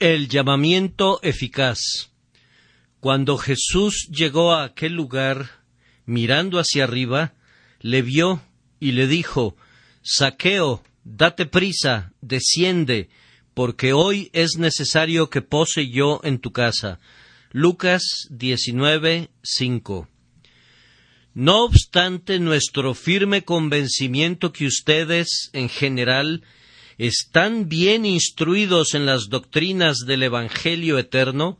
El llamamiento eficaz. Cuando Jesús llegó a aquel lugar, mirando hacia arriba, le vio y le dijo, Saqueo, date prisa, desciende, porque hoy es necesario que pose yo en tu casa. Lucas 19, 5. No obstante nuestro firme convencimiento que ustedes, en general, están bien instruidos en las doctrinas del Evangelio eterno,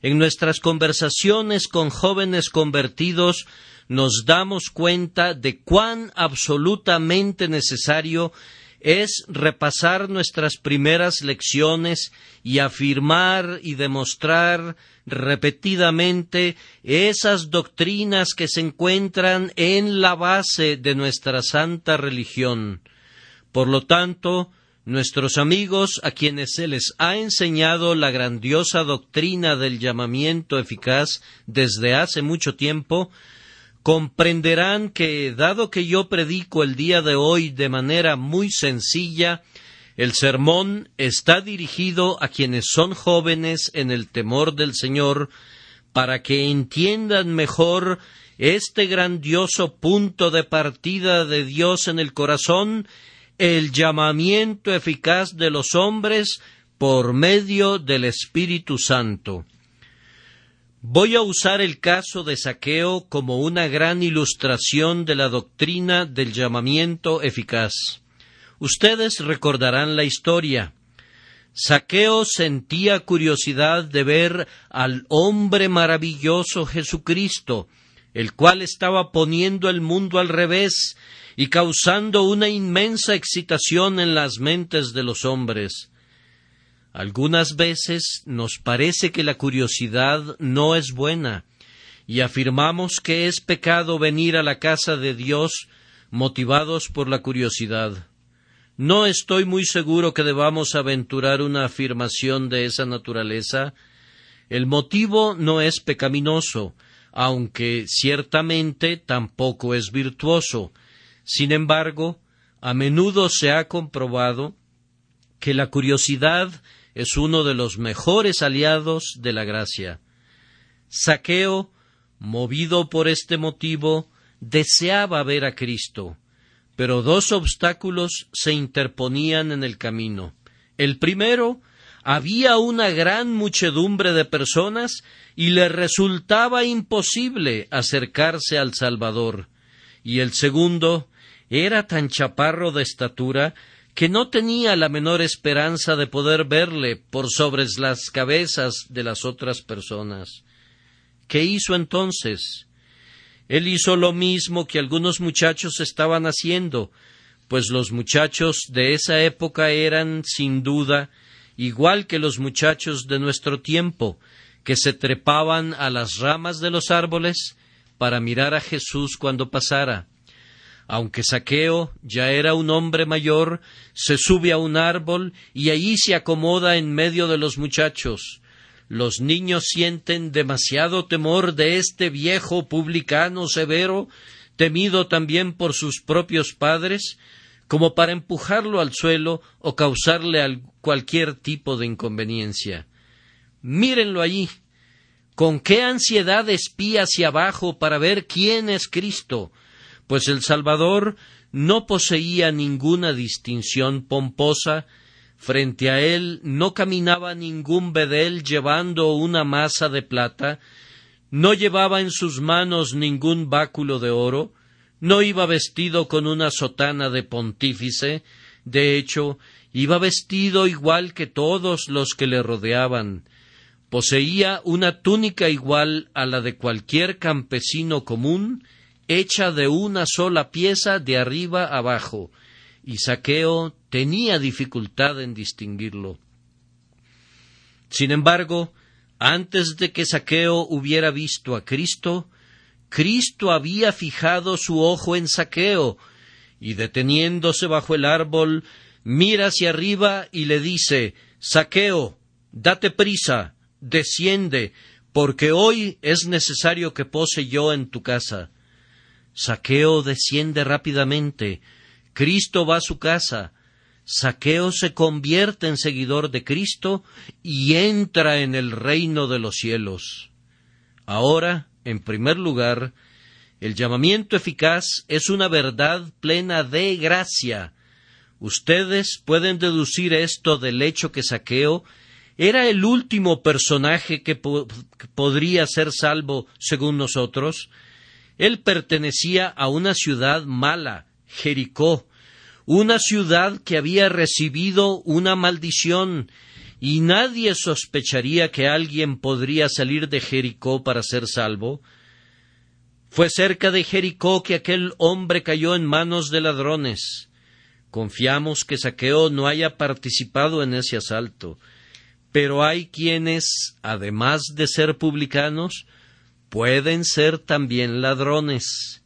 en nuestras conversaciones con jóvenes convertidos nos damos cuenta de cuán absolutamente necesario es repasar nuestras primeras lecciones y afirmar y demostrar repetidamente esas doctrinas que se encuentran en la base de nuestra santa religión. Por lo tanto, Nuestros amigos, a quienes se les ha enseñado la grandiosa doctrina del llamamiento eficaz desde hace mucho tiempo, comprenderán que, dado que yo predico el día de hoy de manera muy sencilla, el sermón está dirigido a quienes son jóvenes en el temor del Señor, para que entiendan mejor este grandioso punto de partida de Dios en el corazón el llamamiento eficaz de los hombres por medio del Espíritu Santo. Voy a usar el caso de Saqueo como una gran ilustración de la doctrina del llamamiento eficaz. Ustedes recordarán la historia. Saqueo sentía curiosidad de ver al hombre maravilloso Jesucristo, el cual estaba poniendo el mundo al revés y causando una inmensa excitación en las mentes de los hombres. Algunas veces nos parece que la curiosidad no es buena, y afirmamos que es pecado venir a la casa de Dios motivados por la curiosidad. No estoy muy seguro que debamos aventurar una afirmación de esa naturaleza. El motivo no es pecaminoso, aunque ciertamente tampoco es virtuoso, sin embargo, a menudo se ha comprobado que la curiosidad es uno de los mejores aliados de la gracia. Saqueo, movido por este motivo, deseaba ver a Cristo, pero dos obstáculos se interponían en el camino. El primero, había una gran muchedumbre de personas y le resultaba imposible acercarse al Salvador. Y el segundo, era tan chaparro de estatura que no tenía la menor esperanza de poder verle por sobre las cabezas de las otras personas. ¿Qué hizo entonces? Él hizo lo mismo que algunos muchachos estaban haciendo, pues los muchachos de esa época eran, sin duda, igual que los muchachos de nuestro tiempo, que se trepaban a las ramas de los árboles para mirar a Jesús cuando pasara. Aunque Saqueo ya era un hombre mayor, se sube a un árbol y allí se acomoda en medio de los muchachos. Los niños sienten demasiado temor de este viejo publicano severo, temido también por sus propios padres, como para empujarlo al suelo o causarle cualquier tipo de inconveniencia. Mírenlo allí. Con qué ansiedad espía hacia abajo para ver quién es Cristo, pues el Salvador no poseía ninguna distinción pomposa, frente a él no caminaba ningún bedel llevando una masa de plata, no llevaba en sus manos ningún báculo de oro, no iba vestido con una sotana de pontífice, de hecho, iba vestido igual que todos los que le rodeaban, poseía una túnica igual a la de cualquier campesino común, hecha de una sola pieza de arriba abajo, y Saqueo tenía dificultad en distinguirlo. Sin embargo, antes de que Saqueo hubiera visto a Cristo, Cristo había fijado su ojo en Saqueo, y deteniéndose bajo el árbol, mira hacia arriba y le dice Saqueo, date prisa, desciende, porque hoy es necesario que pose yo en tu casa. Saqueo desciende rápidamente. Cristo va a su casa. Saqueo se convierte en seguidor de Cristo y entra en el reino de los cielos. Ahora, en primer lugar, el llamamiento eficaz es una verdad plena de gracia. Ustedes pueden deducir esto del hecho que Saqueo era el último personaje que, podría ser salvo según nosotros. Él pertenecía a una ciudad mala, Jericó, una ciudad que había recibido una maldición, y nadie sospecharía que alguien podría salir de Jericó para ser salvo. Fue cerca de Jericó que aquel hombre cayó en manos de ladrones. Confiamos que Saqueo no haya participado en ese asalto, pero hay quienes, además de ser publicanos, pueden ser también ladrones.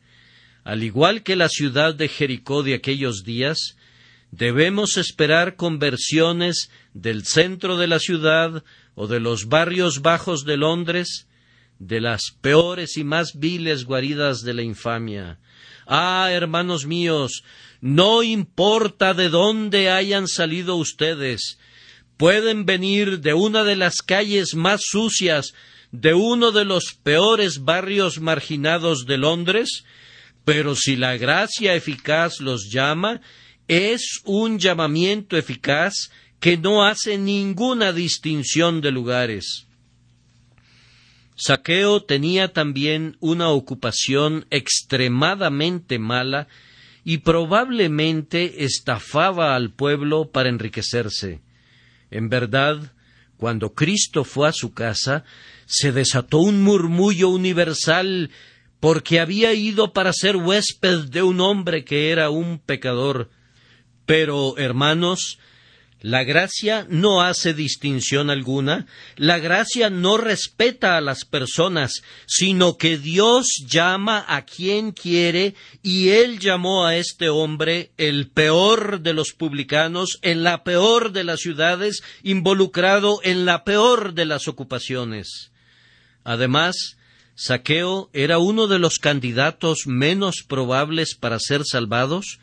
Al igual que la ciudad de Jericó de aquellos días, debemos esperar conversiones del centro de la ciudad o de los barrios bajos de Londres, de las peores y más viles guaridas de la infamia. Ah, hermanos míos, no importa de dónde hayan salido ustedes, pueden venir de una de las calles más sucias, de uno de los peores barrios marginados de Londres, pero si la gracia eficaz los llama, es un llamamiento eficaz que no hace ninguna distinción de lugares. Saqueo tenía también una ocupación extremadamente mala y probablemente estafaba al pueblo para enriquecerse. En verdad, cuando Cristo fue a su casa, se desató un murmullo universal porque había ido para ser huésped de un hombre que era un pecador. Pero, hermanos, la gracia no hace distinción alguna, la gracia no respeta a las personas, sino que Dios llama a quien quiere y Él llamó a este hombre el peor de los publicanos, en la peor de las ciudades, involucrado en la peor de las ocupaciones. Además, Saqueo era uno de los candidatos menos probables para ser salvados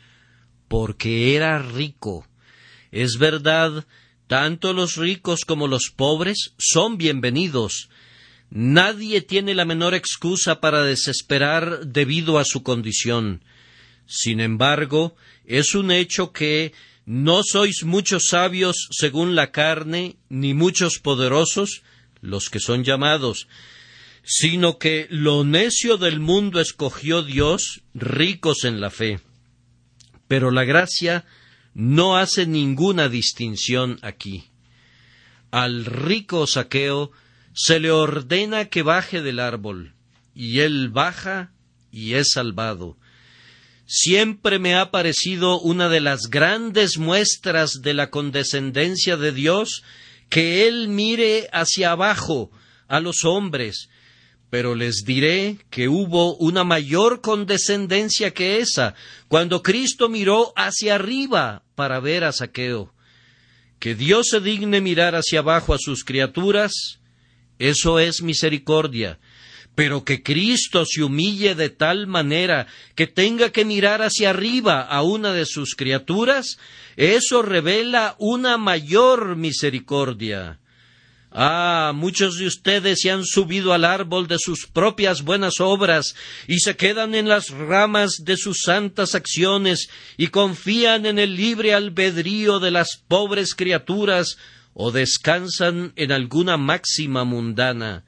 porque era rico es verdad, tanto los ricos como los pobres son bienvenidos. Nadie tiene la menor excusa para desesperar debido a su condición. Sin embargo, es un hecho que no sois muchos sabios según la carne, ni muchos poderosos, los que son llamados, sino que lo necio del mundo escogió Dios, ricos en la fe. Pero la gracia no hace ninguna distinción aquí. Al rico saqueo se le ordena que baje del árbol, y él baja y es salvado. Siempre me ha parecido una de las grandes muestras de la condescendencia de Dios que Él mire hacia abajo a los hombres pero les diré que hubo una mayor condescendencia que esa, cuando Cristo miró hacia arriba para ver a Saqueo. Que Dios se digne mirar hacia abajo a sus criaturas, eso es misericordia, pero que Cristo se humille de tal manera que tenga que mirar hacia arriba a una de sus criaturas, eso revela una mayor misericordia. Ah, muchos de ustedes se han subido al árbol de sus propias buenas obras y se quedan en las ramas de sus santas acciones y confían en el libre albedrío de las pobres criaturas o descansan en alguna máxima mundana.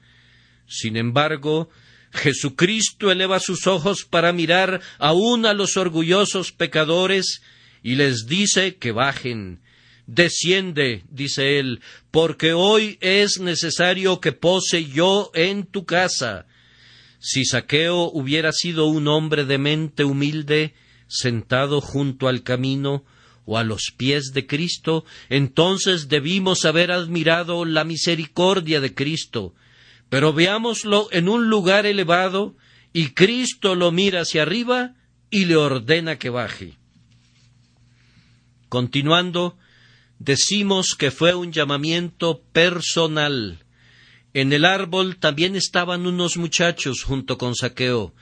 Sin embargo, Jesucristo eleva sus ojos para mirar aún a los orgullosos pecadores y les dice que bajen, Desciende, dice él, porque hoy es necesario que pose yo en tu casa. Si Saqueo hubiera sido un hombre de mente humilde, sentado junto al camino, o a los pies de Cristo, entonces debimos haber admirado la misericordia de Cristo. Pero veámoslo en un lugar elevado, y Cristo lo mira hacia arriba y le ordena que baje. Continuando, decimos que fue un llamamiento personal. En el árbol también estaban unos muchachos junto con Saqueo,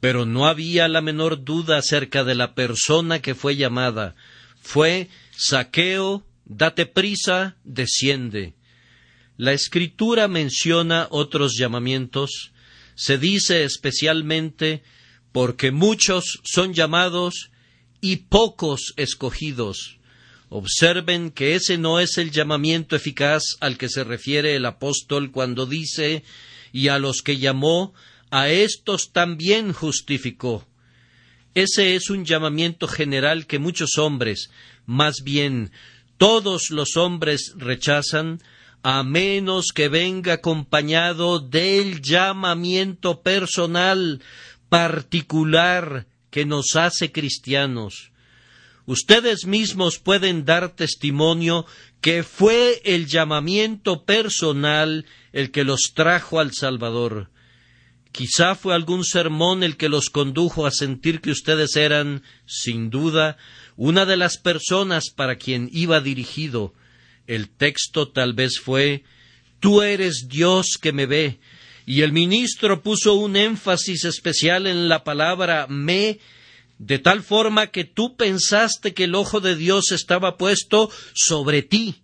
pero no había la menor duda acerca de la persona que fue llamada. Fue Saqueo, date prisa, desciende. La escritura menciona otros llamamientos, se dice especialmente porque muchos son llamados y pocos escogidos. Observen que ese no es el llamamiento eficaz al que se refiere el apóstol cuando dice y a los que llamó, a éstos también justificó. Ese es un llamamiento general que muchos hombres, más bien todos los hombres rechazan, a menos que venga acompañado del llamamiento personal, particular, que nos hace cristianos. Ustedes mismos pueden dar testimonio que fue el llamamiento personal el que los trajo al Salvador. Quizá fue algún sermón el que los condujo a sentir que ustedes eran, sin duda, una de las personas para quien iba dirigido. El texto tal vez fue Tú eres Dios que me ve, y el ministro puso un énfasis especial en la palabra me de tal forma que tú pensaste que el ojo de Dios estaba puesto sobre ti,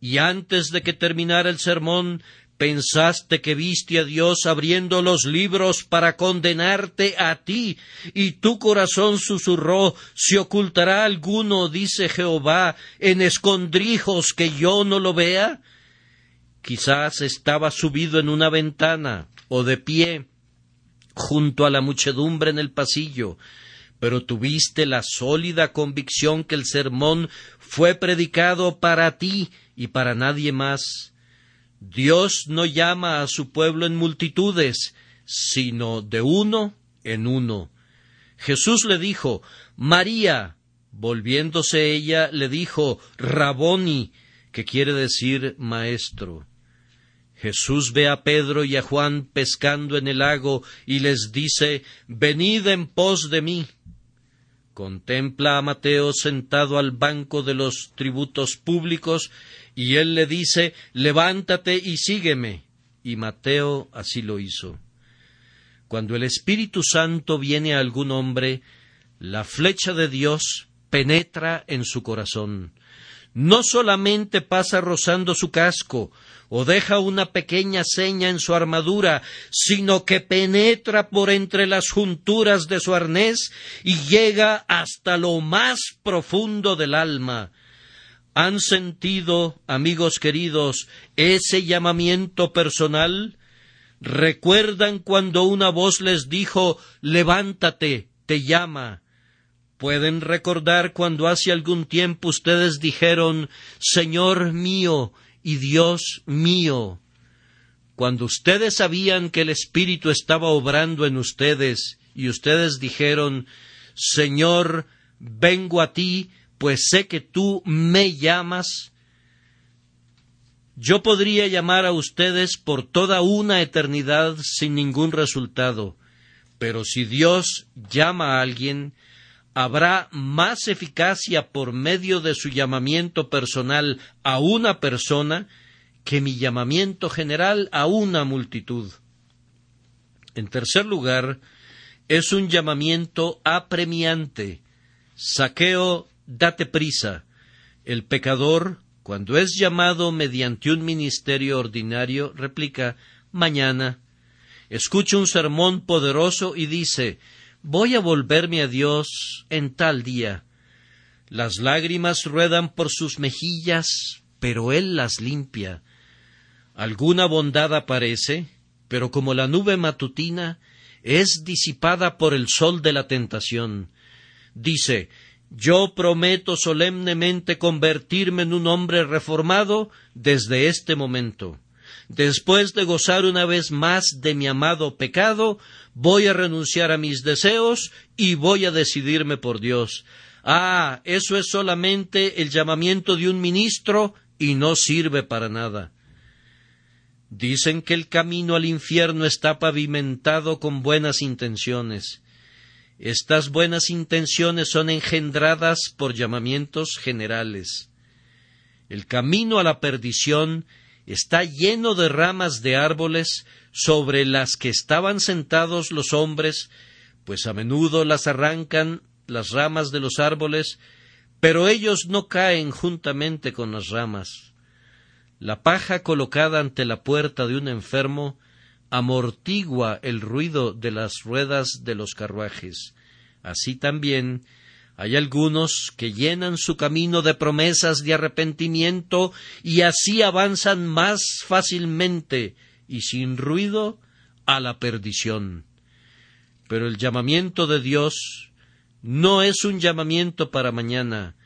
y antes de que terminara el sermón, pensaste que viste a Dios abriendo los libros para condenarte a ti, y tu corazón susurró ¿Se ocultará alguno, dice Jehová, en escondrijos que yo no lo vea? Quizás estaba subido en una ventana o de pie junto a la muchedumbre en el pasillo, pero tuviste la sólida convicción que el sermón fue predicado para ti y para nadie más. Dios no llama a su pueblo en multitudes, sino de uno en uno. Jesús le dijo, María, volviéndose ella, le dijo, Raboni, que quiere decir maestro. Jesús ve a Pedro y a Juan pescando en el lago y les dice, Venid en pos de mí contempla a Mateo sentado al banco de los tributos públicos y él le dice Levántate y sígueme. Y Mateo así lo hizo. Cuando el Espíritu Santo viene a algún hombre, la flecha de Dios penetra en su corazón. No solamente pasa rozando su casco, o deja una pequeña seña en su armadura, sino que penetra por entre las junturas de su arnés y llega hasta lo más profundo del alma. ¿Han sentido, amigos queridos, ese llamamiento personal? ¿Recuerdan cuando una voz les dijo Levántate, te llama? ¿Pueden recordar cuando hace algún tiempo ustedes dijeron Señor mío, y Dios mío. Cuando ustedes sabían que el Espíritu estaba obrando en ustedes y ustedes dijeron, Señor, vengo a ti, pues sé que tú me llamas, yo podría llamar a ustedes por toda una eternidad sin ningún resultado, pero si Dios llama a alguien, habrá más eficacia por medio de su llamamiento personal a una persona que mi llamamiento general a una multitud. En tercer lugar, es un llamamiento apremiante. Saqueo, date prisa. El pecador, cuando es llamado mediante un ministerio ordinario, replica mañana. Escucha un sermón poderoso y dice voy a volverme a Dios en tal día. Las lágrimas ruedan por sus mejillas, pero Él las limpia. Alguna bondad aparece, pero como la nube matutina, es disipada por el sol de la tentación. Dice, yo prometo solemnemente convertirme en un hombre reformado desde este momento. Después de gozar una vez más de mi amado pecado, voy a renunciar a mis deseos y voy a decidirme por Dios. Ah, eso es solamente el llamamiento de un ministro y no sirve para nada. Dicen que el camino al infierno está pavimentado con buenas intenciones. Estas buenas intenciones son engendradas por llamamientos generales. El camino a la perdición está lleno de ramas de árboles sobre las que estaban sentados los hombres, pues a menudo las arrancan las ramas de los árboles pero ellos no caen juntamente con las ramas. La paja colocada ante la puerta de un enfermo amortigua el ruido de las ruedas de los carruajes. Así también hay algunos que llenan su camino de promesas de arrepentimiento y así avanzan más fácilmente y sin ruido a la perdición. Pero el llamamiento de Dios no es un llamamiento para mañana.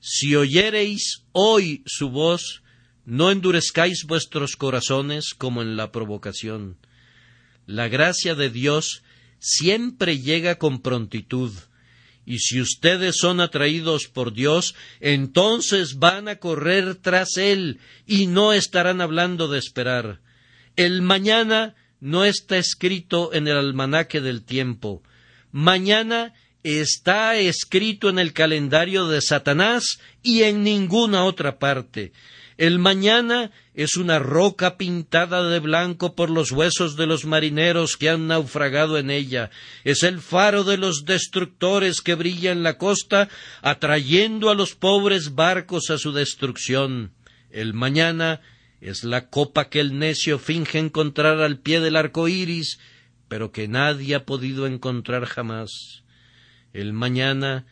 Si oyereis hoy su voz, no endurezcáis vuestros corazones como en la provocación. La gracia de Dios siempre llega con prontitud, y si ustedes son atraídos por Dios, entonces van a correr tras Él y no estarán hablando de esperar. El mañana no está escrito en el almanaque del tiempo. Mañana está escrito en el calendario de Satanás y en ninguna otra parte. El mañana es una roca pintada de blanco por los huesos de los marineros que han naufragado en ella. Es el faro de los destructores que brilla en la costa, atrayendo a los pobres barcos a su destrucción. El mañana es la copa que el necio finge encontrar al pie del arco iris, pero que nadie ha podido encontrar jamás. El mañana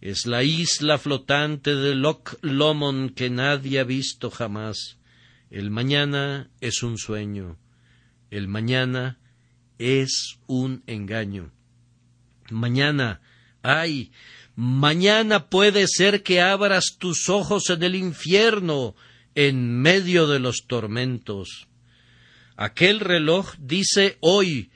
es la isla flotante de Loch Lomond que nadie ha visto jamás. El mañana es un sueño. El mañana es un engaño. Mañana, ay, mañana puede ser que abras tus ojos en el infierno, en medio de los tormentos. Aquel reloj dice hoy,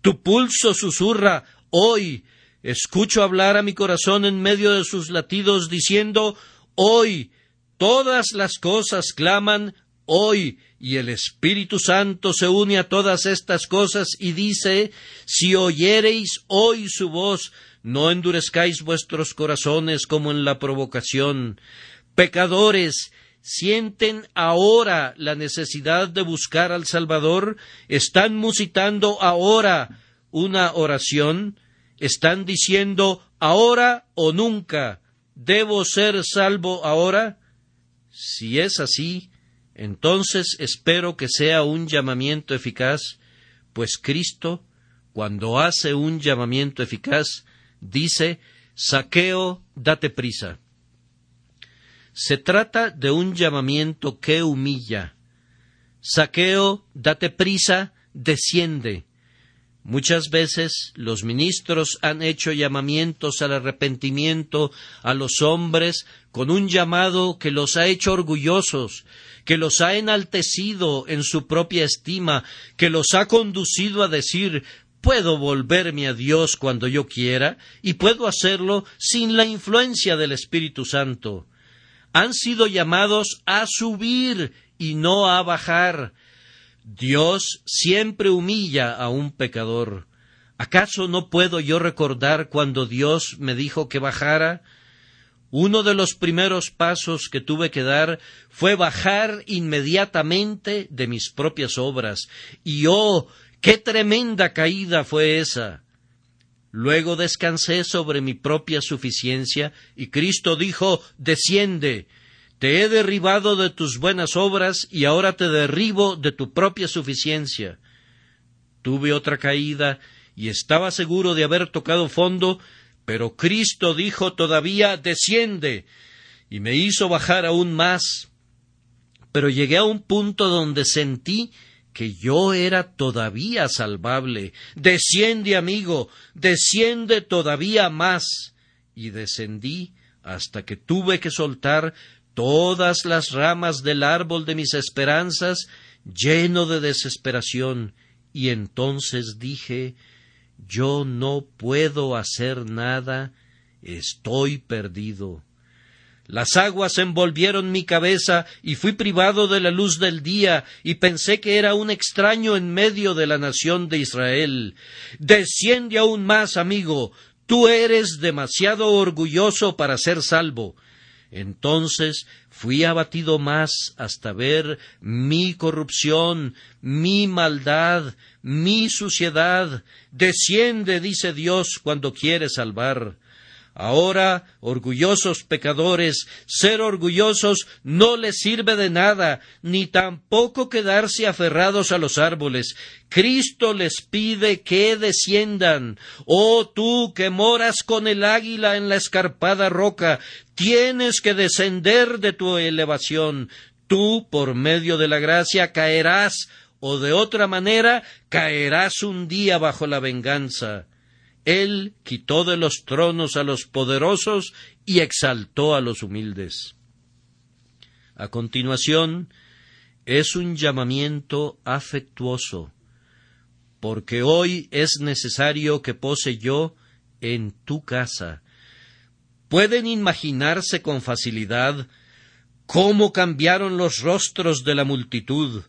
tu pulso susurra hoy, Escucho hablar a mi corazón en medio de sus latidos diciendo Hoy todas las cosas claman hoy y el Espíritu Santo se une a todas estas cosas y dice Si oyereis hoy su voz, no endurezcáis vuestros corazones como en la provocación. Pecadores, sienten ahora la necesidad de buscar al Salvador, están musitando ahora una oración, están diciendo ahora o nunca, ¿debo ser salvo ahora? Si es así, entonces espero que sea un llamamiento eficaz, pues Cristo, cuando hace un llamamiento eficaz, dice, saqueo, date prisa. Se trata de un llamamiento que humilla. Saqueo, date prisa, desciende. Muchas veces los ministros han hecho llamamientos al arrepentimiento a los hombres con un llamado que los ha hecho orgullosos, que los ha enaltecido en su propia estima, que los ha conducido a decir puedo volverme a Dios cuando yo quiera y puedo hacerlo sin la influencia del Espíritu Santo. Han sido llamados a subir y no a bajar, Dios siempre humilla a un pecador. ¿Acaso no puedo yo recordar cuando Dios me dijo que bajara? Uno de los primeros pasos que tuve que dar fue bajar inmediatamente de mis propias obras. Y oh, qué tremenda caída fue esa. Luego descansé sobre mi propia suficiencia y Cristo dijo Desciende, te he derribado de tus buenas obras y ahora te derribo de tu propia suficiencia. Tuve otra caída y estaba seguro de haber tocado fondo, pero Cristo dijo todavía desciende y me hizo bajar aún más. Pero llegué a un punto donde sentí que yo era todavía salvable. Desciende, amigo, desciende todavía más. Y descendí hasta que tuve que soltar todas las ramas del árbol de mis esperanzas, lleno de desesperación, y entonces dije yo no puedo hacer nada, estoy perdido. Las aguas envolvieron mi cabeza y fui privado de la luz del día y pensé que era un extraño en medio de la nación de Israel. Desciende aún más, amigo. Tú eres demasiado orgulloso para ser salvo. Entonces fui abatido más hasta ver mi corrupción, mi maldad, mi suciedad. Desciende, dice Dios, cuando quiere salvar. Ahora, orgullosos pecadores, ser orgullosos no les sirve de nada, ni tampoco quedarse aferrados a los árboles. Cristo les pide que desciendan. Oh tú que moras con el águila en la escarpada roca, tienes que descender de tu elevación. Tú, por medio de la gracia, caerás, o de otra manera, caerás un día bajo la venganza. Él quitó de los tronos a los poderosos y exaltó a los humildes. A continuación, es un llamamiento afectuoso, porque hoy es necesario que pose yo en tu casa. Pueden imaginarse con facilidad cómo cambiaron los rostros de la multitud,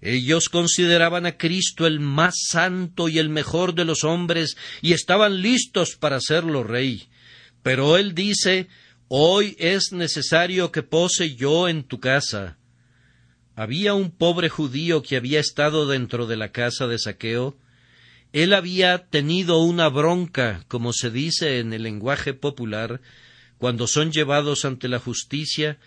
ellos consideraban a Cristo el más santo y el mejor de los hombres y estaban listos para hacerlo rey. Pero él dice Hoy es necesario que pose yo en tu casa. Había un pobre judío que había estado dentro de la casa de saqueo. Él había tenido una bronca, como se dice en el lenguaje popular, cuando son llevados ante la justicia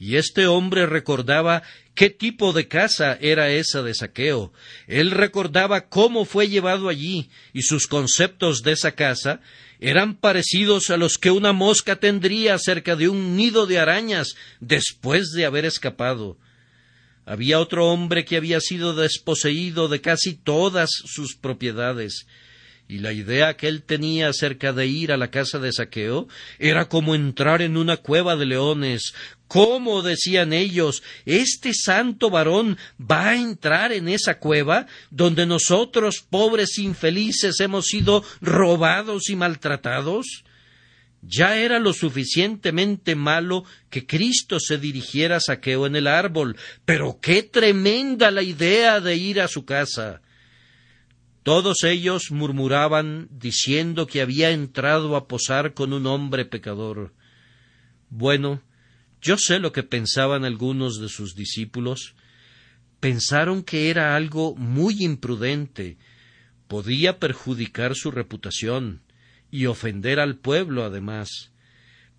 y este hombre recordaba qué tipo de casa era esa de saqueo. Él recordaba cómo fue llevado allí, y sus conceptos de esa casa eran parecidos a los que una mosca tendría cerca de un nido de arañas después de haber escapado. Había otro hombre que había sido desposeído de casi todas sus propiedades, y la idea que él tenía acerca de ir a la casa de saqueo era como entrar en una cueva de leones. ¿Cómo decían ellos? ¿Este santo varón va a entrar en esa cueva donde nosotros, pobres infelices, hemos sido robados y maltratados? Ya era lo suficientemente malo que Cristo se dirigiera a saqueo en el árbol, pero qué tremenda la idea de ir a su casa. Todos ellos murmuraban diciendo que había entrado a posar con un hombre pecador. Bueno, yo sé lo que pensaban algunos de sus discípulos. Pensaron que era algo muy imprudente, podía perjudicar su reputación y ofender al pueblo además.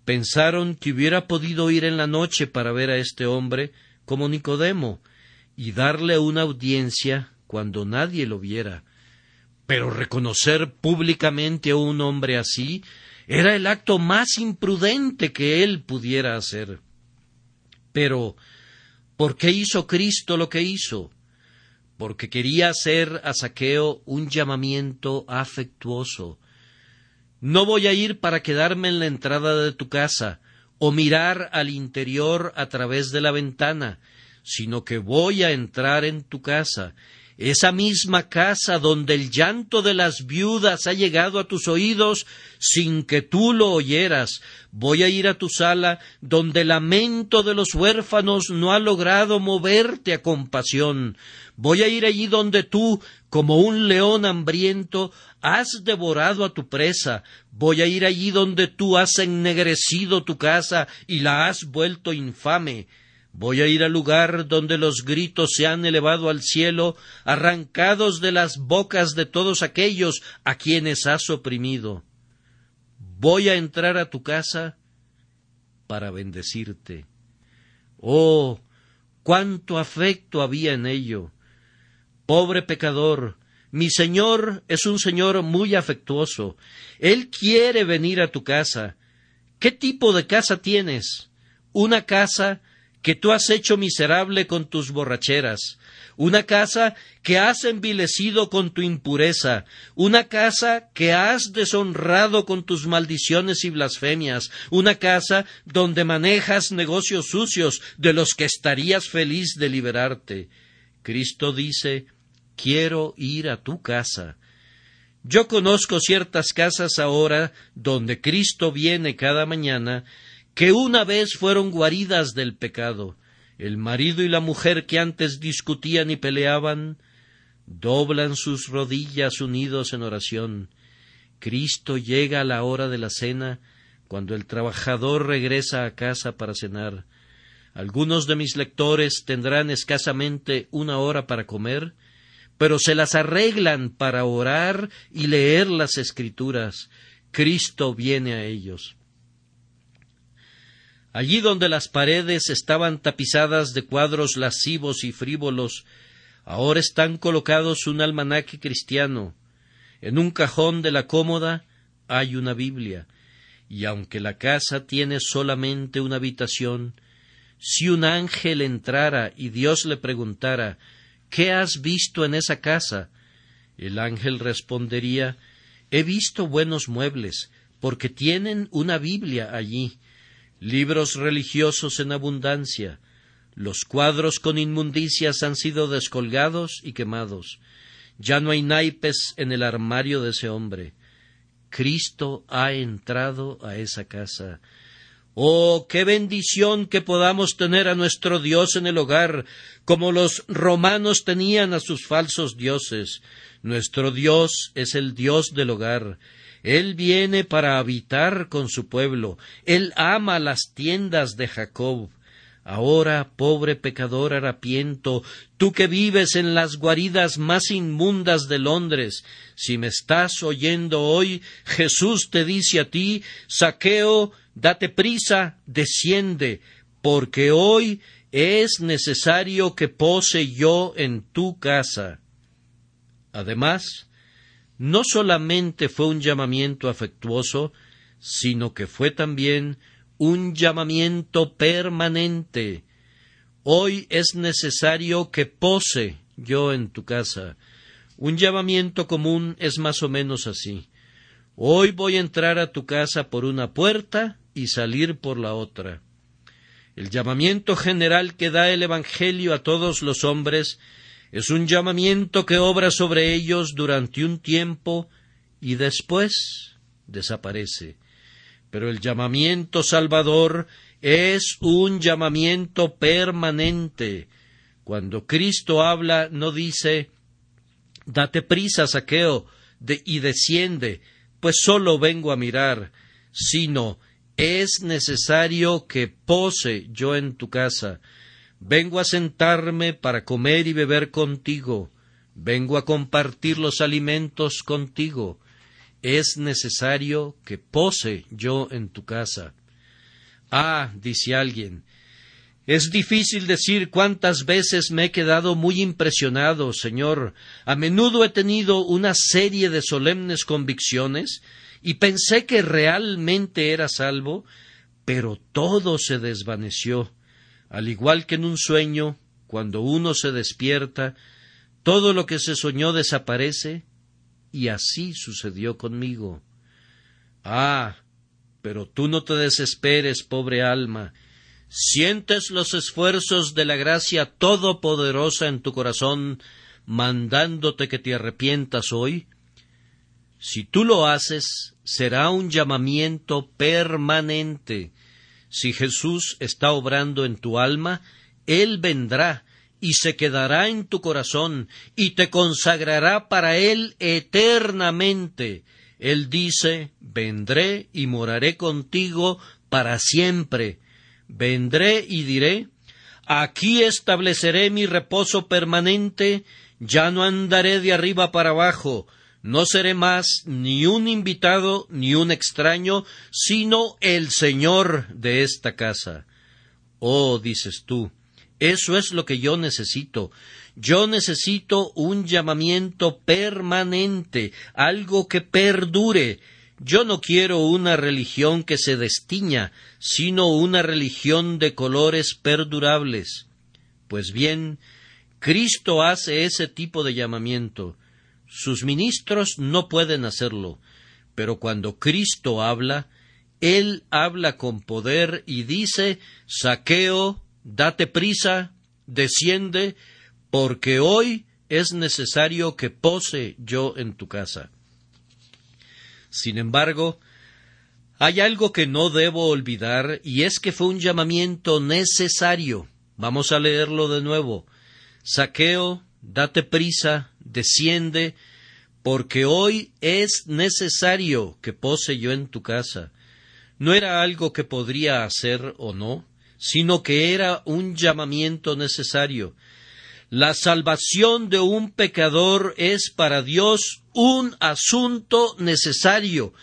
Pensaron que hubiera podido ir en la noche para ver a este hombre como Nicodemo y darle una audiencia cuando nadie lo viera pero reconocer públicamente a un hombre así era el acto más imprudente que él pudiera hacer. Pero, ¿por qué hizo Cristo lo que hizo? Porque quería hacer a Saqueo un llamamiento afectuoso. No voy a ir para quedarme en la entrada de tu casa o mirar al interior a través de la ventana, sino que voy a entrar en tu casa esa misma casa donde el llanto de las viudas ha llegado a tus oídos sin que tú lo oyeras. Voy a ir a tu sala donde el lamento de los huérfanos no ha logrado moverte a compasión. Voy a ir allí donde tú, como un león hambriento, has devorado a tu presa. Voy a ir allí donde tú has ennegrecido tu casa y la has vuelto infame. Voy a ir al lugar donde los gritos se han elevado al cielo, arrancados de las bocas de todos aquellos a quienes has oprimido. Voy a entrar a tu casa para bendecirte. Oh, cuánto afecto había en ello. Pobre pecador, mi Señor es un Señor muy afectuoso. Él quiere venir a tu casa. ¿Qué tipo de casa tienes? Una casa que tú has hecho miserable con tus borracheras, una casa que has envilecido con tu impureza, una casa que has deshonrado con tus maldiciones y blasfemias, una casa donde manejas negocios sucios de los que estarías feliz de liberarte. Cristo dice Quiero ir a tu casa. Yo conozco ciertas casas ahora donde Cristo viene cada mañana que una vez fueron guaridas del pecado. El marido y la mujer que antes discutían y peleaban, doblan sus rodillas unidos en oración. Cristo llega a la hora de la cena, cuando el trabajador regresa a casa para cenar. Algunos de mis lectores tendrán escasamente una hora para comer, pero se las arreglan para orar y leer las escrituras. Cristo viene a ellos. Allí donde las paredes estaban tapizadas de cuadros lascivos y frívolos, ahora están colocados un almanaque cristiano. En un cajón de la cómoda hay una Biblia, y aunque la casa tiene solamente una habitación, si un ángel entrara y Dios le preguntara ¿Qué has visto en esa casa? el ángel respondería He visto buenos muebles, porque tienen una Biblia allí libros religiosos en abundancia, los cuadros con inmundicias han sido descolgados y quemados, ya no hay naipes en el armario de ese hombre. Cristo ha entrado a esa casa. Oh, qué bendición que podamos tener a nuestro Dios en el hogar, como los romanos tenían a sus falsos dioses. Nuestro Dios es el Dios del hogar, él viene para habitar con su pueblo. Él ama las tiendas de Jacob. Ahora, pobre pecador harapiento, tú que vives en las guaridas más inmundas de Londres, si me estás oyendo hoy, Jesús te dice a ti, Saqueo, date prisa, desciende, porque hoy es necesario que pose yo en tu casa. Además, no solamente fue un llamamiento afectuoso, sino que fue también un llamamiento permanente. Hoy es necesario que pose yo en tu casa. Un llamamiento común es más o menos así. Hoy voy a entrar a tu casa por una puerta y salir por la otra. El llamamiento general que da el Evangelio a todos los hombres es un llamamiento que obra sobre ellos durante un tiempo y después desaparece. Pero el llamamiento salvador es un llamamiento permanente. Cuando Cristo habla, no dice Date prisa, saqueo, y desciende, pues solo vengo a mirar, sino es necesario que pose yo en tu casa, Vengo a sentarme para comer y beber contigo, vengo a compartir los alimentos contigo. Es necesario que pose yo en tu casa. Ah, dice alguien, es difícil decir cuántas veces me he quedado muy impresionado, Señor. A menudo he tenido una serie de solemnes convicciones y pensé que realmente era salvo, pero todo se desvaneció. Al igual que en un sueño, cuando uno se despierta, todo lo que se soñó desaparece, y así sucedió conmigo. Ah, pero tú no te desesperes, pobre alma. ¿Sientes los esfuerzos de la gracia todopoderosa en tu corazón, mandándote que te arrepientas hoy? Si tú lo haces, será un llamamiento permanente si Jesús está obrando en tu alma, Él vendrá y se quedará en tu corazón y te consagrará para Él eternamente. Él dice, vendré y moraré contigo para siempre. Vendré y diré, aquí estableceré mi reposo permanente, ya no andaré de arriba para abajo, no seré más ni un invitado ni un extraño, sino el Señor de esta casa. Oh, dices tú, eso es lo que yo necesito. Yo necesito un llamamiento permanente, algo que perdure. Yo no quiero una religión que se destiña, sino una religión de colores perdurables. Pues bien, Cristo hace ese tipo de llamamiento. Sus ministros no pueden hacerlo, pero cuando Cristo habla, Él habla con poder y dice Saqueo, date prisa, desciende, porque hoy es necesario que pose yo en tu casa. Sin embargo, hay algo que no debo olvidar, y es que fue un llamamiento necesario. Vamos a leerlo de nuevo. Saqueo, date prisa, desciende, porque hoy es necesario que pose yo en tu casa. No era algo que podría hacer o no, sino que era un llamamiento necesario. La salvación de un pecador es para Dios un asunto necesario,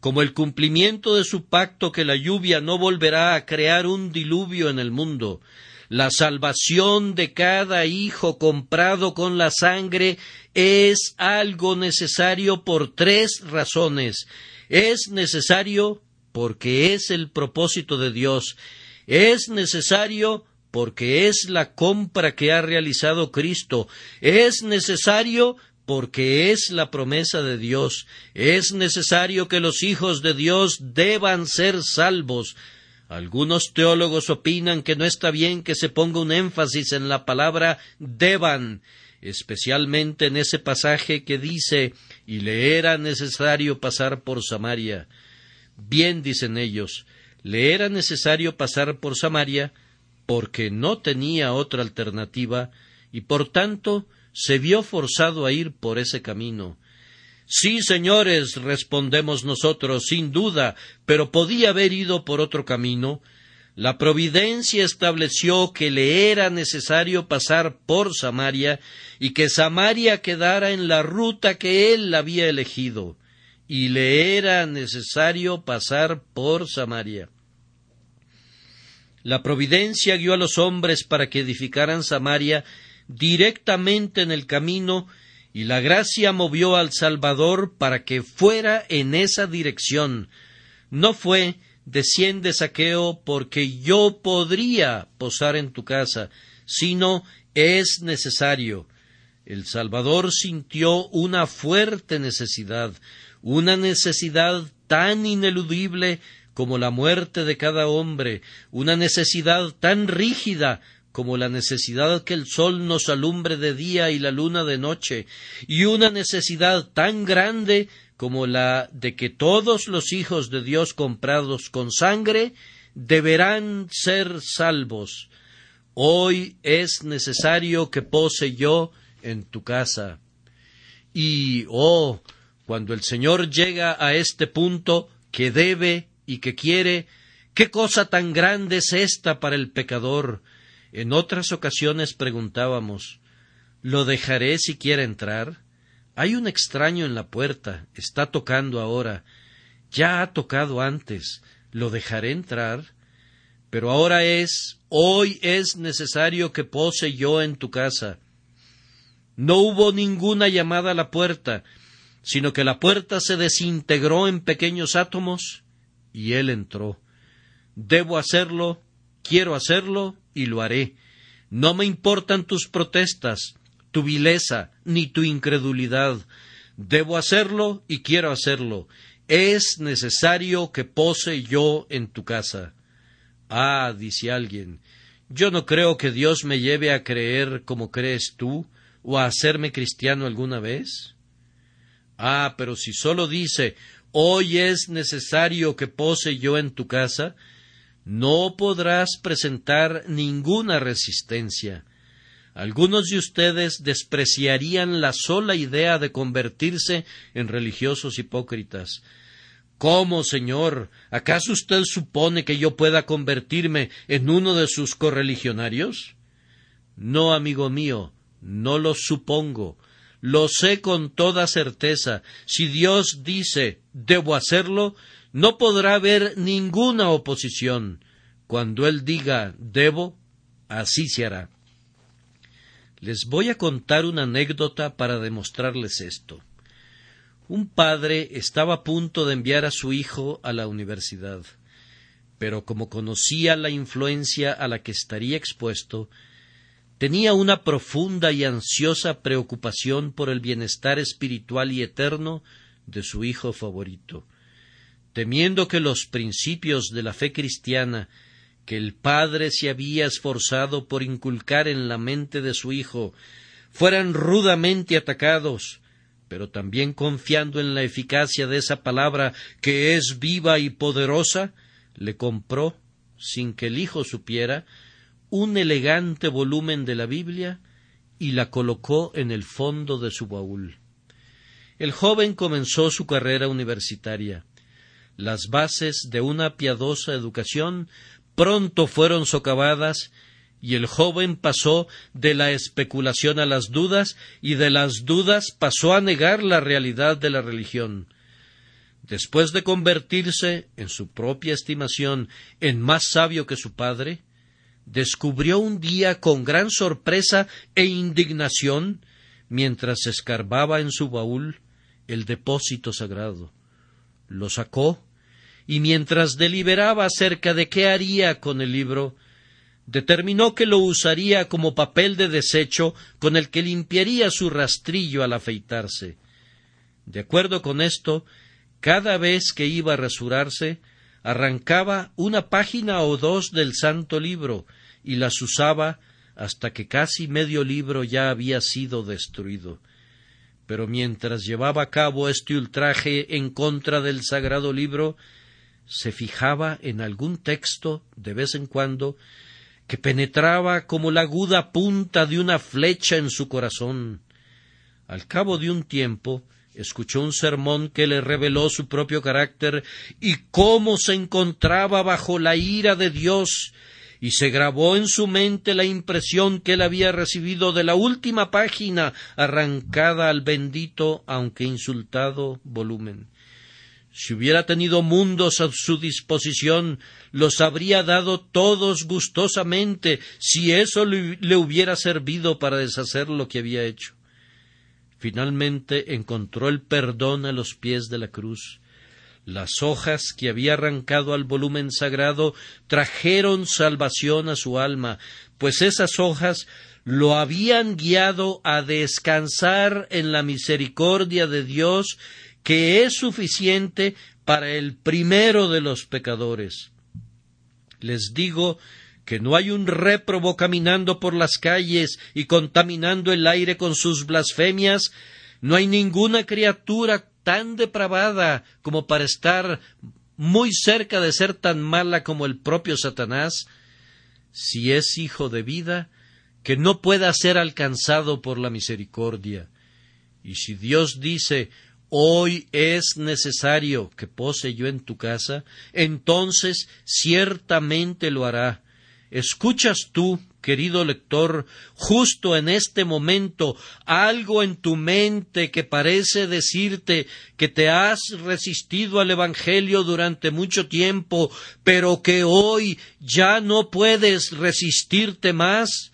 como el cumplimiento de su pacto que la lluvia no volverá a crear un diluvio en el mundo, la salvación de cada hijo comprado con la sangre es algo necesario por tres razones. Es necesario porque es el propósito de Dios. Es necesario porque es la compra que ha realizado Cristo. Es necesario porque es la promesa de Dios. Es necesario que los hijos de Dios deban ser salvos. Algunos teólogos opinan que no está bien que se ponga un énfasis en la palabra deban, especialmente en ese pasaje que dice y le era necesario pasar por Samaria. Bien dicen ellos, le era necesario pasar por Samaria porque no tenía otra alternativa y por tanto se vio forzado a ir por ese camino. Sí, señores, respondemos nosotros, sin duda, pero podía haber ido por otro camino. La providencia estableció que le era necesario pasar por Samaria y que Samaria quedara en la ruta que él había elegido, y le era necesario pasar por Samaria. La providencia guió a los hombres para que edificaran Samaria directamente en el camino y la gracia movió al Salvador para que fuera en esa dirección. No fue desciende saqueo porque yo podría posar en tu casa, sino es necesario. El Salvador sintió una fuerte necesidad, una necesidad tan ineludible como la muerte de cada hombre, una necesidad tan rígida como la necesidad que el sol nos alumbre de día y la luna de noche, y una necesidad tan grande como la de que todos los hijos de Dios comprados con sangre deberán ser salvos. Hoy es necesario que pose yo en tu casa. Y, oh, cuando el Señor llega a este punto que debe y que quiere, qué cosa tan grande es esta para el pecador, en otras ocasiones preguntábamos ¿Lo dejaré si quiere entrar? Hay un extraño en la puerta, está tocando ahora. Ya ha tocado antes. ¿Lo dejaré entrar? Pero ahora es, hoy es necesario que pose yo en tu casa. No hubo ninguna llamada a la puerta, sino que la puerta se desintegró en pequeños átomos y él entró. Debo hacerlo, quiero hacerlo y lo haré. No me importan tus protestas, tu vileza, ni tu incredulidad. Debo hacerlo y quiero hacerlo. Es necesario que pose yo en tu casa. Ah, dice alguien, yo no creo que Dios me lleve a creer como crees tú, o a hacerme cristiano alguna vez. Ah, pero si sólo dice hoy es necesario que pose yo en tu casa, no podrás presentar ninguna resistencia. Algunos de ustedes despreciarían la sola idea de convertirse en religiosos hipócritas. ¿Cómo, señor? ¿Acaso usted supone que yo pueda convertirme en uno de sus correligionarios? No, amigo mío, no lo supongo. Lo sé con toda certeza. Si Dios dice debo hacerlo, no podrá haber ninguna oposición. Cuando Él diga debo, así se hará. Les voy a contar una anécdota para demostrarles esto. Un padre estaba a punto de enviar a su hijo a la universidad, pero como conocía la influencia a la que estaría expuesto, tenía una profunda y ansiosa preocupación por el bienestar espiritual y eterno de su hijo favorito temiendo que los principios de la fe cristiana que el padre se había esforzado por inculcar en la mente de su hijo fueran rudamente atacados, pero también confiando en la eficacia de esa palabra que es viva y poderosa, le compró, sin que el hijo supiera, un elegante volumen de la Biblia y la colocó en el fondo de su baúl. El joven comenzó su carrera universitaria las bases de una piadosa educación pronto fueron socavadas y el joven pasó de la especulación a las dudas y de las dudas pasó a negar la realidad de la religión. después de convertirse, en su propia estimación, en más sabio que su padre, descubrió un día con gran sorpresa e indignación, mientras escarbaba en su baúl, el depósito sagrado. Lo sacó, y mientras deliberaba acerca de qué haría con el libro, determinó que lo usaría como papel de desecho con el que limpiaría su rastrillo al afeitarse. De acuerdo con esto, cada vez que iba a rasurarse, arrancaba una página o dos del santo libro y las usaba hasta que casi medio libro ya había sido destruido. Pero mientras llevaba a cabo este ultraje en contra del sagrado libro, se fijaba en algún texto de vez en cuando que penetraba como la aguda punta de una flecha en su corazón. Al cabo de un tiempo, escuchó un sermón que le reveló su propio carácter y cómo se encontraba bajo la ira de Dios, y se grabó en su mente la impresión que él había recibido de la última página arrancada al bendito, aunque insultado, volumen. Si hubiera tenido mundos a su disposición, los habría dado todos gustosamente, si eso le hubiera servido para deshacer lo que había hecho. Finalmente encontró el perdón a los pies de la cruz. Las hojas que había arrancado al volumen sagrado trajeron salvación a su alma, pues esas hojas lo habían guiado a descansar en la misericordia de Dios que es suficiente para el primero de los pecadores. Les digo que no hay un réprobo caminando por las calles y contaminando el aire con sus blasfemias, no hay ninguna criatura tan depravada como para estar muy cerca de ser tan mala como el propio Satanás, si es hijo de vida, que no pueda ser alcanzado por la misericordia. Y si Dios dice hoy es necesario que pose yo en tu casa, entonces ciertamente lo hará. ¿Escuchas tú, querido lector, justo en este momento algo en tu mente que parece decirte que te has resistido al Evangelio durante mucho tiempo, pero que hoy ya no puedes resistirte más?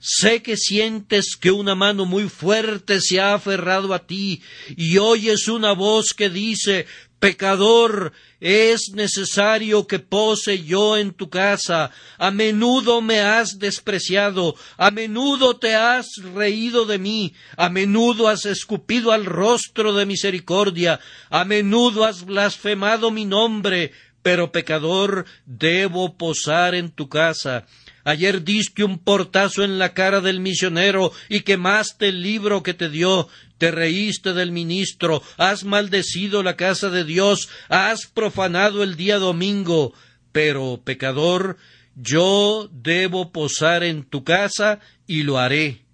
Sé que sientes que una mano muy fuerte se ha aferrado a ti y oyes una voz que dice Pecador, es necesario que pose yo en tu casa. A menudo me has despreciado, a menudo te has reído de mí, a menudo has escupido al rostro de misericordia, a menudo has blasfemado mi nombre, pero pecador, debo posar en tu casa. Ayer diste un portazo en la cara del misionero y quemaste el libro que te dio. Te reíste del ministro, has maldecido la casa de Dios, has profanado el día domingo. Pero, pecador, yo debo posar en tu casa y lo haré.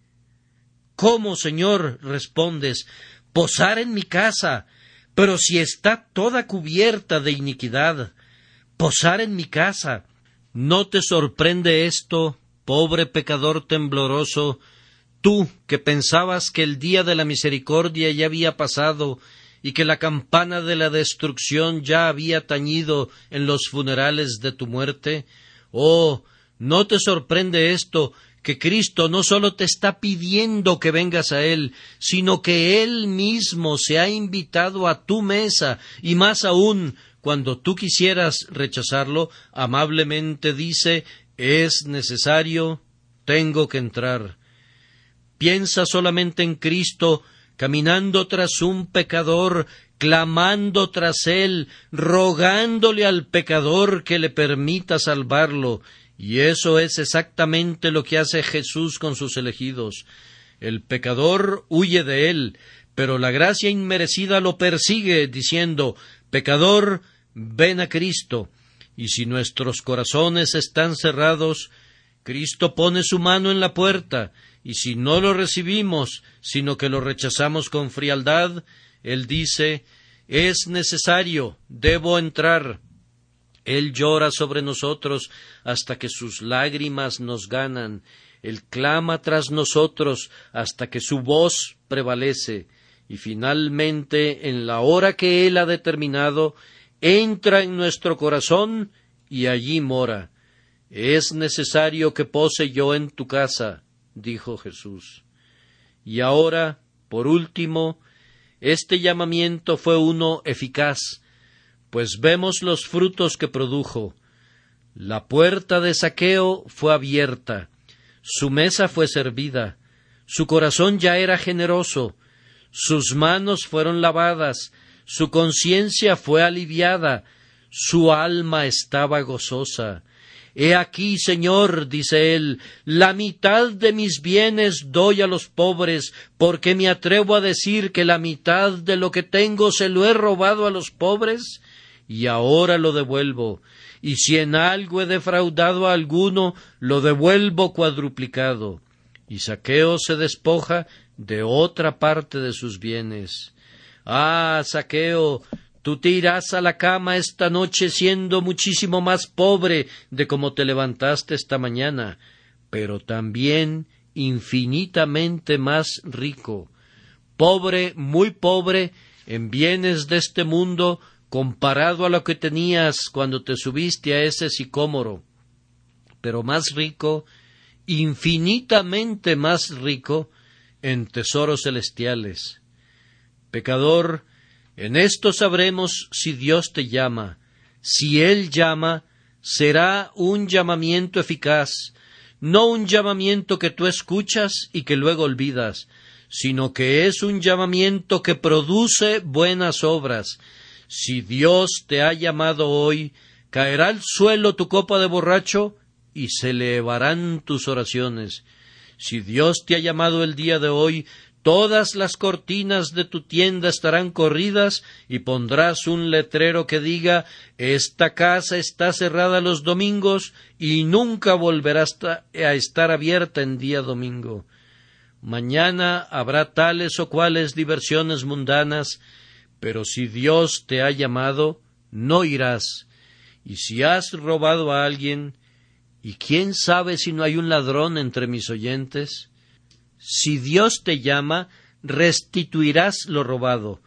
¿Cómo, Señor? respondes, posar en mi casa, pero si está toda cubierta de iniquidad, posar en mi casa, ¿No te sorprende esto, pobre pecador tembloroso, tú que pensabas que el día de la misericordia ya había pasado y que la campana de la destrucción ya había tañido en los funerales de tu muerte? Oh, ¿no te sorprende esto, que Cristo no sólo te está pidiendo que vengas a Él, sino que Él mismo se ha invitado a tu mesa, y más aún, cuando tú quisieras rechazarlo, amablemente dice es necesario, tengo que entrar. Piensa solamente en Cristo, caminando tras un pecador, clamando tras él, rogándole al pecador que le permita salvarlo, y eso es exactamente lo que hace Jesús con sus elegidos. El pecador huye de él, pero la gracia inmerecida lo persigue, diciendo Pecador, ven a Cristo, y si nuestros corazones están cerrados, Cristo pone su mano en la puerta, y si no lo recibimos, sino que lo rechazamos con frialdad, Él dice es necesario, debo entrar. Él llora sobre nosotros hasta que sus lágrimas nos ganan. Él clama tras nosotros hasta que su voz prevalece. y finalmente, en la hora que Él ha determinado, entra en nuestro corazón y allí mora. Es necesario que pose yo en tu casa, dijo Jesús. Y ahora, por último, este llamamiento fue uno eficaz, pues vemos los frutos que produjo. La puerta de saqueo fue abierta, su mesa fue servida, su corazón ya era generoso, sus manos fueron lavadas, su conciencia fue aliviada, su alma estaba gozosa. He aquí, Señor, dice él, la mitad de mis bienes doy a los pobres, porque me atrevo a decir que la mitad de lo que tengo se lo he robado a los pobres, y ahora lo devuelvo, y si en algo he defraudado a alguno, lo devuelvo cuadruplicado. Y Saqueo se despoja de otra parte de sus bienes. Ah, Saqueo, tú te irás a la cama esta noche siendo muchísimo más pobre de como te levantaste esta mañana, pero también infinitamente más rico. Pobre, muy pobre, en bienes de este mundo, comparado a lo que tenías cuando te subiste a ese sicómoro, pero más rico, infinitamente más rico en tesoros celestiales. Pecador, en esto sabremos si Dios te llama. Si Él llama, será un llamamiento eficaz, no un llamamiento que tú escuchas y que luego olvidas, sino que es un llamamiento que produce buenas obras. Si Dios te ha llamado hoy, caerá al suelo tu copa de borracho y se elevarán tus oraciones. Si Dios te ha llamado el día de hoy, todas las cortinas de tu tienda estarán corridas y pondrás un letrero que diga Esta casa está cerrada los domingos y nunca volverá a estar abierta en día domingo. Mañana habrá tales o cuales diversiones mundanas, pero si Dios te ha llamado, no irás. Y si has robado a alguien, ¿y quién sabe si no hay un ladrón entre mis oyentes? Si Dios te llama, restituirás lo robado,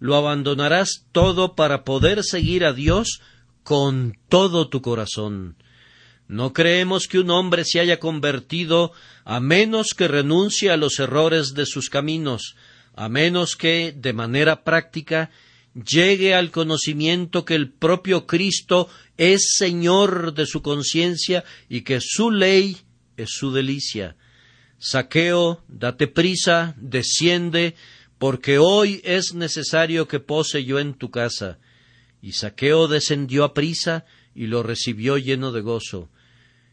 lo abandonarás todo para poder seguir a Dios con todo tu corazón. No creemos que un hombre se haya convertido a menos que renuncie a los errores de sus caminos, a menos que, de manera práctica, llegue al conocimiento que el propio Cristo es Señor de su conciencia y que su ley es su delicia. Saqueo, date prisa, desciende, porque hoy es necesario que pose yo en tu casa. Y Saqueo descendió a prisa y lo recibió lleno de gozo.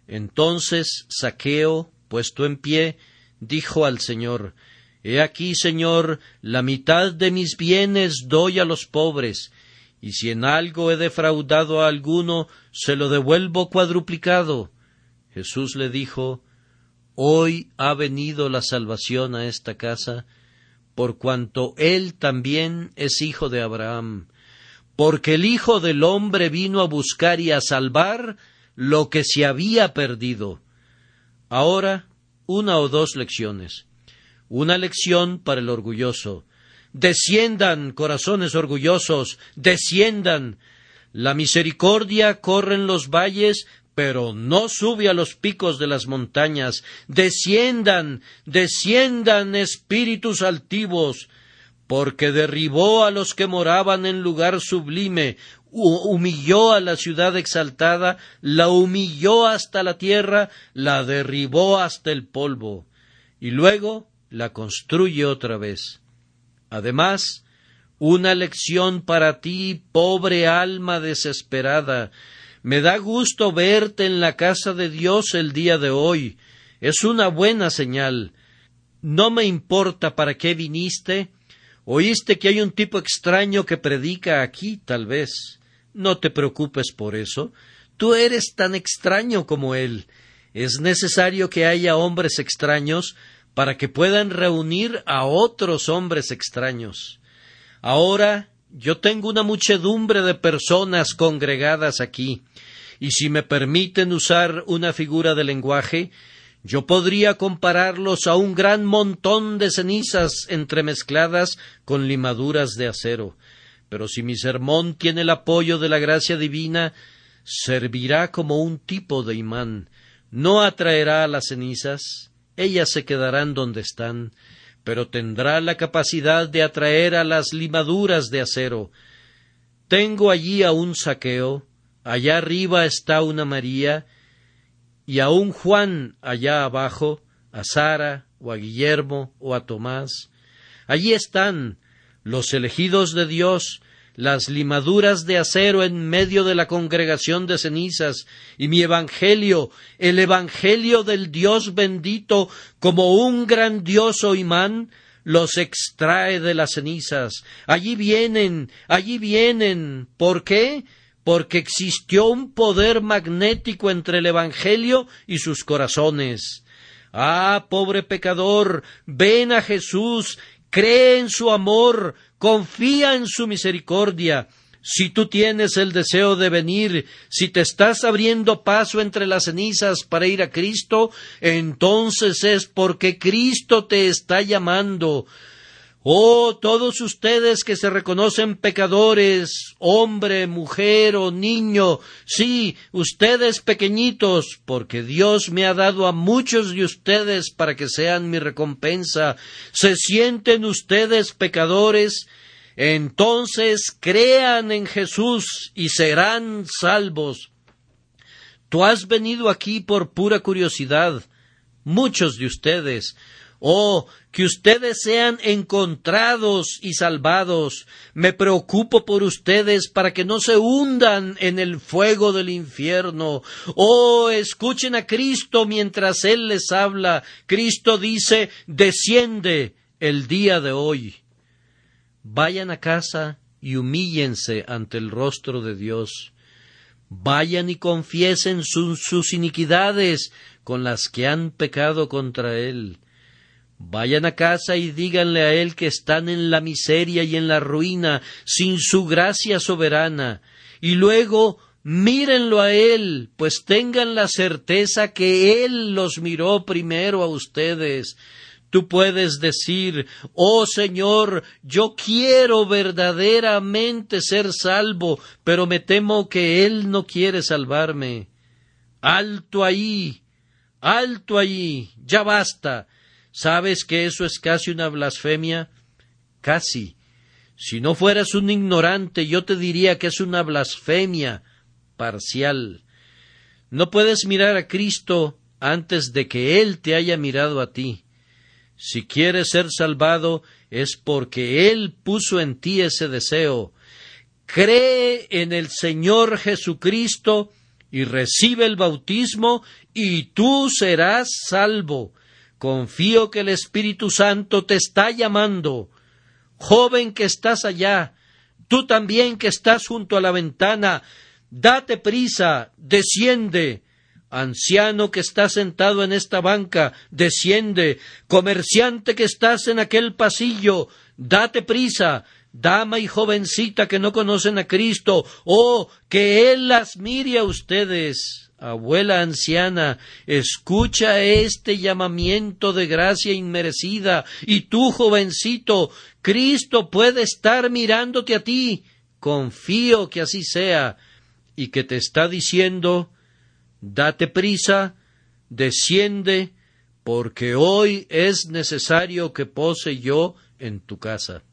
Entonces Saqueo, puesto en pie, dijo al Señor He aquí, Señor, la mitad de mis bienes doy a los pobres, y si en algo he defraudado a alguno, se lo devuelvo cuadruplicado. Jesús le dijo Hoy ha venido la salvación a esta casa, por cuanto él también es hijo de Abraham, porque el Hijo del hombre vino a buscar y a salvar lo que se había perdido. Ahora, una o dos lecciones. Una lección para el orgulloso. Desciendan, corazones orgullosos, desciendan. La misericordia corre en los valles, pero no sube a los picos de las montañas. Desciendan, desciendan espíritus altivos, porque derribó a los que moraban en lugar sublime, humilló a la ciudad exaltada, la humilló hasta la tierra, la derribó hasta el polvo, y luego la construye otra vez. Además, una lección para ti, pobre alma desesperada, me da gusto verte en la casa de Dios el día de hoy. Es una buena señal. No me importa para qué viniste. Oíste que hay un tipo extraño que predica aquí, tal vez. No te preocupes por eso. Tú eres tan extraño como él. Es necesario que haya hombres extraños para que puedan reunir a otros hombres extraños. Ahora yo tengo una muchedumbre de personas congregadas aquí, y si me permiten usar una figura de lenguaje, Yo podría compararlos a un gran montón de cenizas entremezcladas con limaduras de acero. Pero si mi sermón tiene el apoyo de la gracia divina, servirá como un tipo de imán. No atraerá a las cenizas, ellas se quedarán donde están, pero tendrá la capacidad de atraer a las limaduras de acero. Tengo allí a un saqueo, allá arriba está una María, y a un Juan allá abajo, a Sara, o a Guillermo, o a Tomás. Allí están los elegidos de Dios, las limaduras de acero en medio de la congregación de cenizas, y mi Evangelio, el Evangelio del Dios bendito, como un grandioso imán, los extrae de las cenizas. Allí vienen, allí vienen. ¿Por qué? porque existió un poder magnético entre el Evangelio y sus corazones. Ah, pobre pecador, ven a Jesús, cree en su amor, confía en su misericordia. Si tú tienes el deseo de venir, si te estás abriendo paso entre las cenizas para ir a Cristo, entonces es porque Cristo te está llamando. Oh, todos ustedes que se reconocen pecadores, hombre, mujer o niño, sí, ustedes pequeñitos, porque Dios me ha dado a muchos de ustedes para que sean mi recompensa, se sienten ustedes pecadores, entonces crean en Jesús y serán salvos. Tú has venido aquí por pura curiosidad, muchos de ustedes, Oh, que ustedes sean encontrados y salvados. Me preocupo por ustedes para que no se hundan en el fuego del infierno. Oh, escuchen a Cristo mientras Él les habla. Cristo dice, desciende el día de hoy. Vayan a casa y humíllense ante el rostro de Dios. Vayan y confiesen sus iniquidades con las que han pecado contra Él Vayan a casa y díganle a él que están en la miseria y en la ruina, sin su gracia soberana, y luego mírenlo a él, pues tengan la certeza que él los miró primero a ustedes. Tú puedes decir, oh Señor, yo quiero verdaderamente ser salvo, pero me temo que Él no quiere salvarme. Alto ahí, alto ahí, ya basta. ¿Sabes que eso es casi una blasfemia? Casi. Si no fueras un ignorante, yo te diría que es una blasfemia parcial. No puedes mirar a Cristo antes de que Él te haya mirado a ti. Si quieres ser salvado es porque Él puso en ti ese deseo. Cree en el Señor Jesucristo y recibe el bautismo y tú serás salvo. Confío que el Espíritu Santo te está llamando. Joven que estás allá, tú también que estás junto a la ventana, date prisa, desciende. Anciano que estás sentado en esta banca, desciende. Comerciante que estás en aquel pasillo, date prisa. Dama y jovencita que no conocen a Cristo, oh, que Él las mire a ustedes abuela anciana, escucha este llamamiento de gracia inmerecida, y tú, jovencito, Cristo puede estar mirándote a ti. Confío que así sea, y que te está diciendo date prisa, desciende, porque hoy es necesario que pose yo en tu casa.